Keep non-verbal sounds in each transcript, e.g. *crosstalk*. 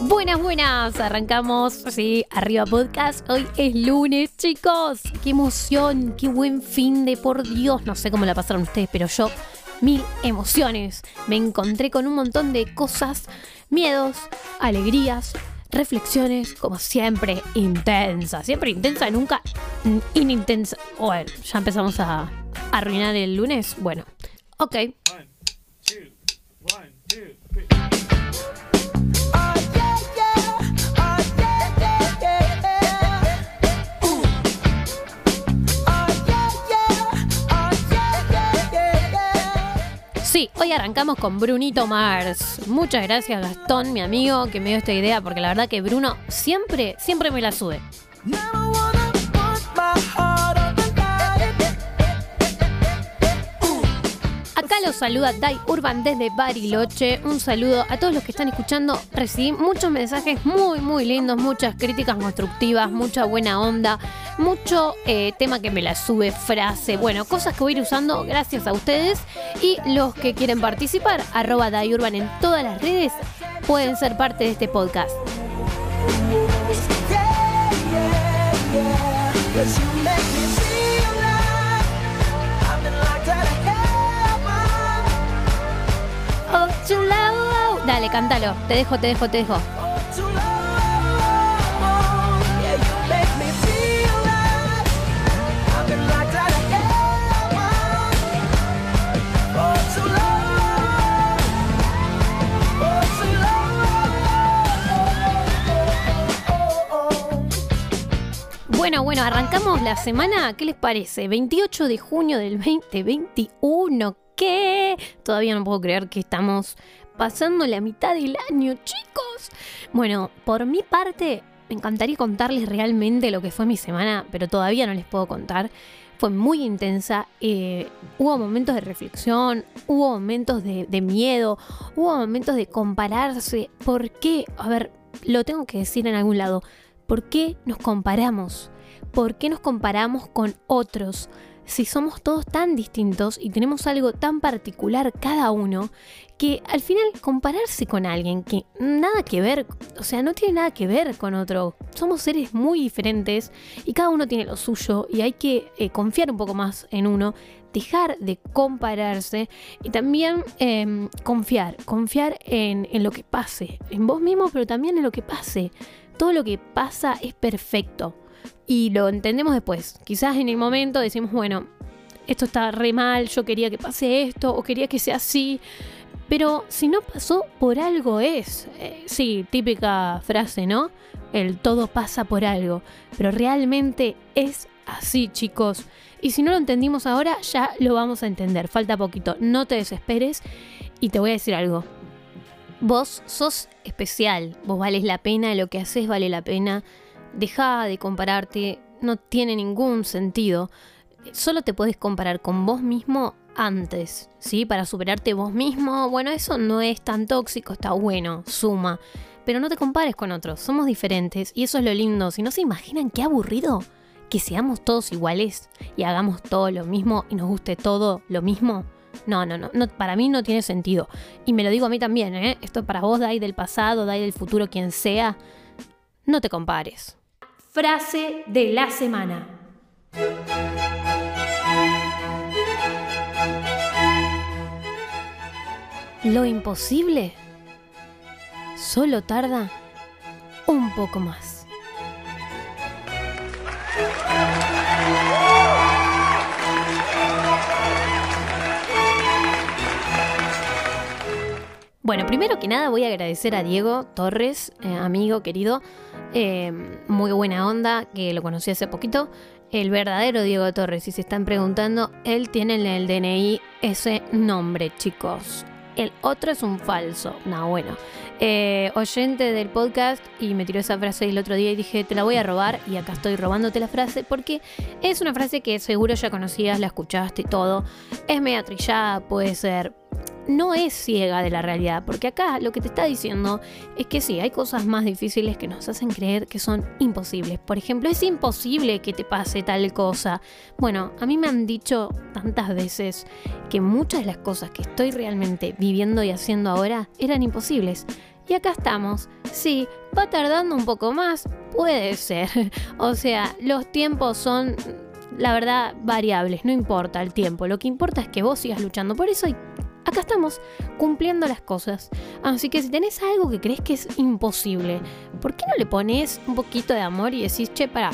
Buenas, buenas. Arrancamos, sí, arriba podcast. Hoy es lunes, chicos. Qué emoción, qué buen fin de por Dios. No sé cómo la pasaron ustedes, pero yo, mil emociones. Me encontré con un montón de cosas, miedos, alegrías, reflexiones, como siempre, intensas. Siempre intensa, nunca inintensa. Bueno, ya empezamos a arruinar el lunes. Bueno, ok. Arrancamos con Brunito Mars. Muchas gracias Gastón, mi amigo, que me dio esta idea, porque la verdad que Bruno siempre, siempre me la sube. Los saluda Dai Urban desde Bariloche. Un saludo a todos los que están escuchando. Recibí muchos mensajes muy, muy lindos, muchas críticas constructivas, mucha buena onda, mucho eh, tema que me la sube, frase, bueno, cosas que voy a ir usando gracias a ustedes. Y los que quieren participar, arroba Dai Urban en todas las redes, pueden ser parte de este podcast. Dale, cántalo. Te dejo, te dejo, te dejo. Bueno, bueno, arrancamos la semana. ¿Qué les parece? 28 de junio del 2021. ¿Qué? Todavía no puedo creer que estamos pasando la mitad del año, chicos. Bueno, por mi parte, me encantaría contarles realmente lo que fue mi semana, pero todavía no les puedo contar. Fue muy intensa. eh, hubo momentos de reflexión, hubo momentos de, miedo, hubo momentos de compararse. ¿Por qué? A ver, lo tengo que decir en algún lado. ¿Por qué nos comparamos? ¿Por qué nos comparamos con otros? Si somos todos tan distintos y tenemos algo tan particular cada uno, que al final compararse con alguien que nada que ver, o sea, no tiene nada que ver con otro. Somos seres muy diferentes y cada uno tiene lo suyo y hay que eh, confiar un poco más en uno, dejar de compararse y también em, confiar, confiar en, en lo que pase, en vos mismo, pero también en lo que pase. Todo lo que pasa es perfecto y lo entendemos después. Quizás en el momento decimos, bueno, esto está re mal, yo quería que pase esto o quería que sea así. Pero si no pasó, por algo es. Eh, sí, típica frase, ¿no? El todo pasa por algo. Pero realmente es así, chicos. Y si no lo entendimos ahora, ya lo vamos a entender. Falta poquito. No te desesperes. Y te voy a decir algo. Vos sos especial. Vos vales la pena. Lo que haces vale la pena. Deja de compararte. No tiene ningún sentido. Solo te puedes comparar con vos mismo antes, ¿sí? Para superarte vos mismo. Bueno, eso no es tan tóxico, está bueno, suma. Pero no te compares con otros, somos diferentes y eso es lo lindo. Si no se imaginan qué aburrido que seamos todos iguales y hagamos todo lo mismo y nos guste todo lo mismo. No, no, no, para mí no tiene sentido. Y me lo digo a mí también, ¿eh? Esto es para vos, Dai del pasado, Dai del futuro, quien sea. No te compares. Frase de la semana. Lo imposible solo tarda un poco más. Bueno, primero que nada voy a agradecer a Diego Torres, eh, amigo querido, eh, muy buena onda, que lo conocí hace poquito. El verdadero Diego Torres, si se están preguntando, él tiene en el DNI ese nombre, chicos. El otro es un falso. No, bueno. Eh, oyente del podcast y me tiró esa frase el otro día y dije, te la voy a robar y acá estoy robándote la frase porque es una frase que seguro ya conocías, la escuchaste y todo. Es media trillada, puede ser no es ciega de la realidad, porque acá lo que te está diciendo es que sí, hay cosas más difíciles que nos hacen creer que son imposibles. Por ejemplo, es imposible que te pase tal cosa. Bueno, a mí me han dicho tantas veces que muchas de las cosas que estoy realmente viviendo y haciendo ahora eran imposibles. Y acá estamos. Sí, va tardando un poco más, puede ser. *laughs* O sea, los tiempos son la verdad, variables, no importa el tiempo, lo que importa es que vos sigas luchando por eso y acá estamos, cumpliendo las cosas. Así que si tenés algo que crees que es imposible, ¿por qué no le pones un poquito de amor y decís, che, para,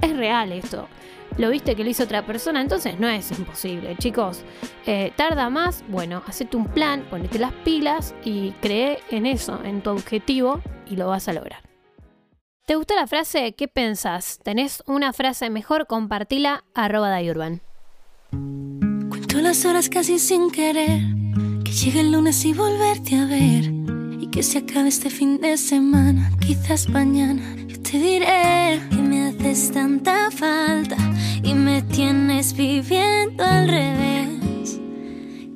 es real esto? Lo viste que lo hizo otra persona, entonces no es imposible, chicos. Eh, tarda más, bueno, hacete un plan, ponete las pilas y cree en eso, en tu objetivo y lo vas a lograr. ¿Te gustó la frase? ¿Qué pensás? ¿Tenés una frase mejor? Compartila arroba Dayurban. Cuento las horas casi sin querer, que llegue el lunes y volverte a ver, y que se acabe este fin de semana, quizás mañana. Yo te diré que me haces tanta falta y me tienes viviendo al revés,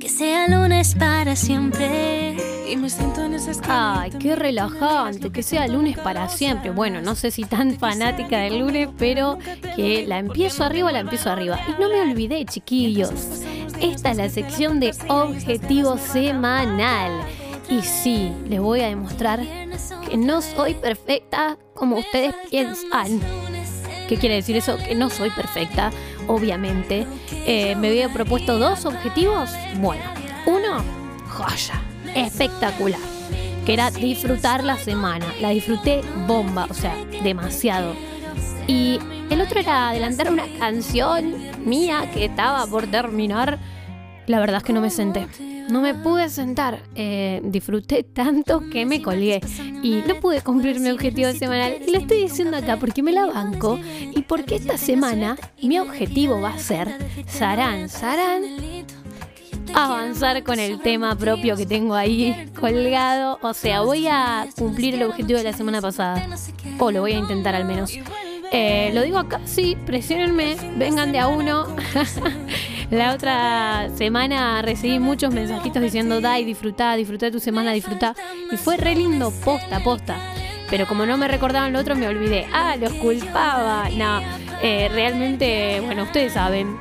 que sea lunes para siempre. Y me siento en Ay, qué relajante, que sea lunes para siempre. Bueno, no sé si tan fanática del lunes, pero que la empiezo arriba, la empiezo arriba. Y no me olvidé, chiquillos. Esta es la sección de objetivo semanal. Y sí, les voy a demostrar que no soy perfecta como ustedes piensan. ¿Qué quiere decir eso? Que no soy perfecta, obviamente. Eh, me había propuesto dos objetivos. Bueno, uno, joya espectacular, que era disfrutar la semana. La disfruté bomba, o sea, demasiado. Y el otro era adelantar una canción mía que estaba por terminar. La verdad es que no me senté. No me pude sentar. Eh, disfruté tanto que me colgué. Y no pude cumplir mi objetivo semanal. Y lo estoy diciendo acá porque me la banco. Y porque esta semana mi objetivo va a ser Sarán, Sarán avanzar con el tema propio que tengo ahí colgado. O sea, voy a cumplir el objetivo de la semana pasada. O lo voy a intentar al menos. Eh, lo digo acá, sí, presionenme, vengan de a uno. *laughs* la otra semana recibí muchos mensajitos diciendo, Dai, disfrutá, disfrutá tu semana, disfrutá. Y fue re lindo, posta, posta. Pero como no me recordaban lo otro, me olvidé. Ah, los culpaba. No, eh, realmente, bueno, ustedes saben,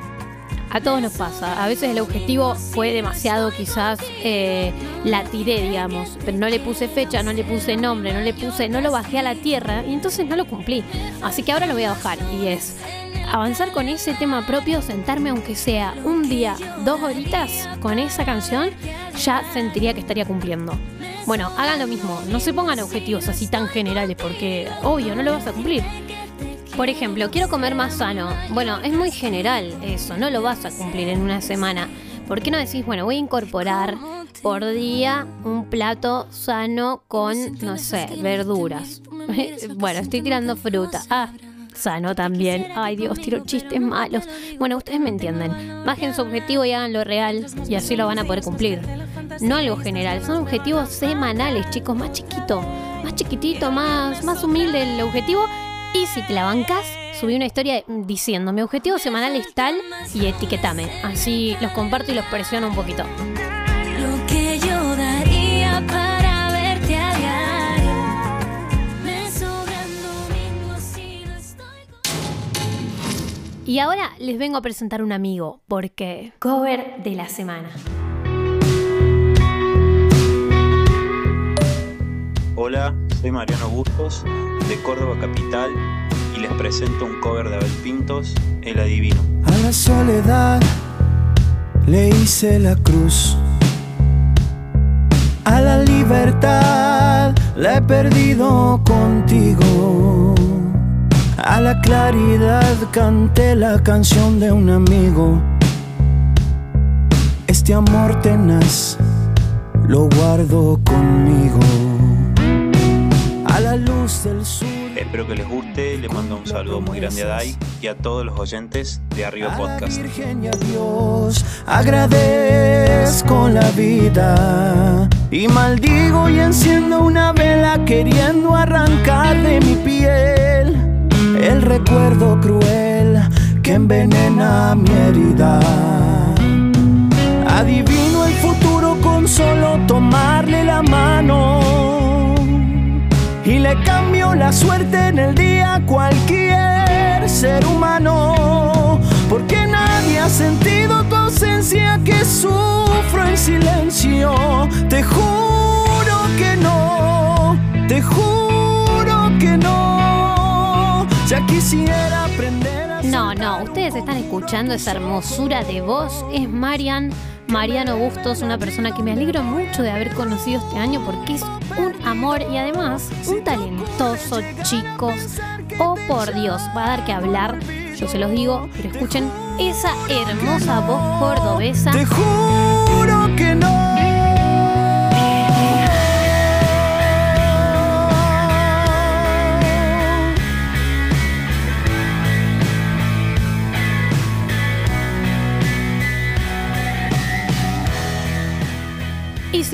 a todos nos pasa. A veces el objetivo fue demasiado, quizás eh, la tiré, digamos, pero no le puse fecha, no le puse nombre, no le puse, no lo bajé a la tierra y entonces no lo cumplí. Así que ahora lo voy a bajar y es avanzar con ese tema propio, sentarme aunque sea un día, dos horitas con esa canción, ya sentiría que estaría cumpliendo. Bueno, hagan lo mismo, no se pongan objetivos así tan generales porque obvio no lo vas a cumplir. Por ejemplo, quiero comer más sano. Bueno, es muy general eso, no lo vas a cumplir en una semana. ¿Por qué no decís, bueno, voy a incorporar por día un plato sano con, no sé, verduras? *laughs* bueno, estoy tirando fruta. Ah, sano también. Ay Dios, tiro chistes malos. Bueno, ustedes me entienden. Bajen su objetivo y hagan lo real y así lo van a poder cumplir. No algo general, son objetivos semanales, chicos, más chiquito, más chiquitito, más, más humilde el objetivo y si te la bancas, subí una historia diciendo mi objetivo semanal es tal y etiquetame. Así los comparto y los presiono un poquito. Lo que yo daría para verte a diario. Me sobran domingos y no estoy Y ahora les vengo a presentar un amigo, porque cover de la semana. Hola, soy Mariano Bustos, de Córdoba Capital, y les presento un cover de Abel Pintos, El Adivino. A la soledad le hice la cruz. A la libertad la he perdido contigo. A la claridad canté la canción de un amigo. Este amor tenaz lo guardo conmigo luz del sur. Espero que les guste, le mando un saludo muy grande a Dai y a todos los oyentes de Arriba Podcast. A la Virgen y a Dios, agradezco la vida y maldigo y enciendo una vela queriendo arrancar de mi piel el recuerdo cruel que envenena mi herida. Adivino el futuro con solo tomarle la mano le cambio la suerte en el día a cualquier ser humano. Porque nadie ha sentido tu ausencia que sufro en silencio. Te juro que no, te juro que no. Ya quisiera aprender a No, no, ustedes están escuchando esa hermosura de voz. Es Marian, Mariano Bustos, una persona que me alegro mucho de haber conocido este año porque es un amor y además un talentoso, chicos. Oh, por Dios, va a dar que hablar, yo se los digo, pero escuchen esa hermosa voz cordobesa. Te juro que no.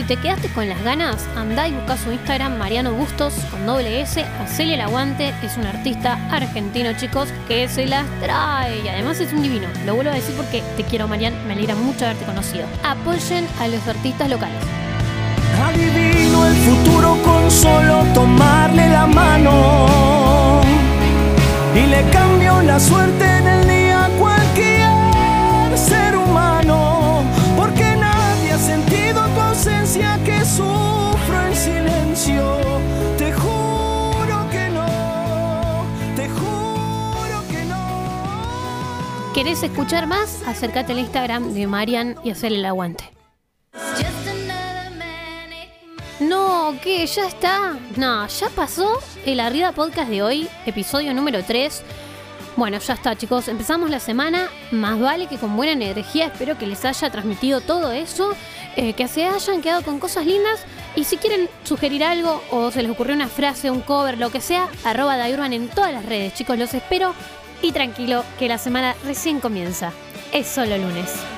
Te quedaste con las ganas, andá y busca su Instagram Mariano Bustos con doble S, hacele el aguante, es un artista argentino chicos que se las trae y además es un divino. Lo vuelvo a decir porque te quiero Marian, me alegra mucho haberte conocido. Apoyen a los artistas locales. Adivino el futuro con solo tomarle la mano. Y le cambio la suerte en el ¿Querés escuchar más? Acércate al Instagram de Marian y hacele el aguante. No, ¿qué? ¿Ya está? No, ya pasó el Arriba Podcast de hoy, episodio número 3. Bueno, ya está, chicos. Empezamos la semana. Más vale que con buena energía. Espero que les haya transmitido todo eso. eh, que se hayan quedado con cosas lindas. Y si quieren sugerir algo o se les ocurrió una frase, un cover, lo que sea, arroba Dairman en todas las redes. Chicos, los espero. Y tranquilo, que la semana recién comienza. Es solo lunes.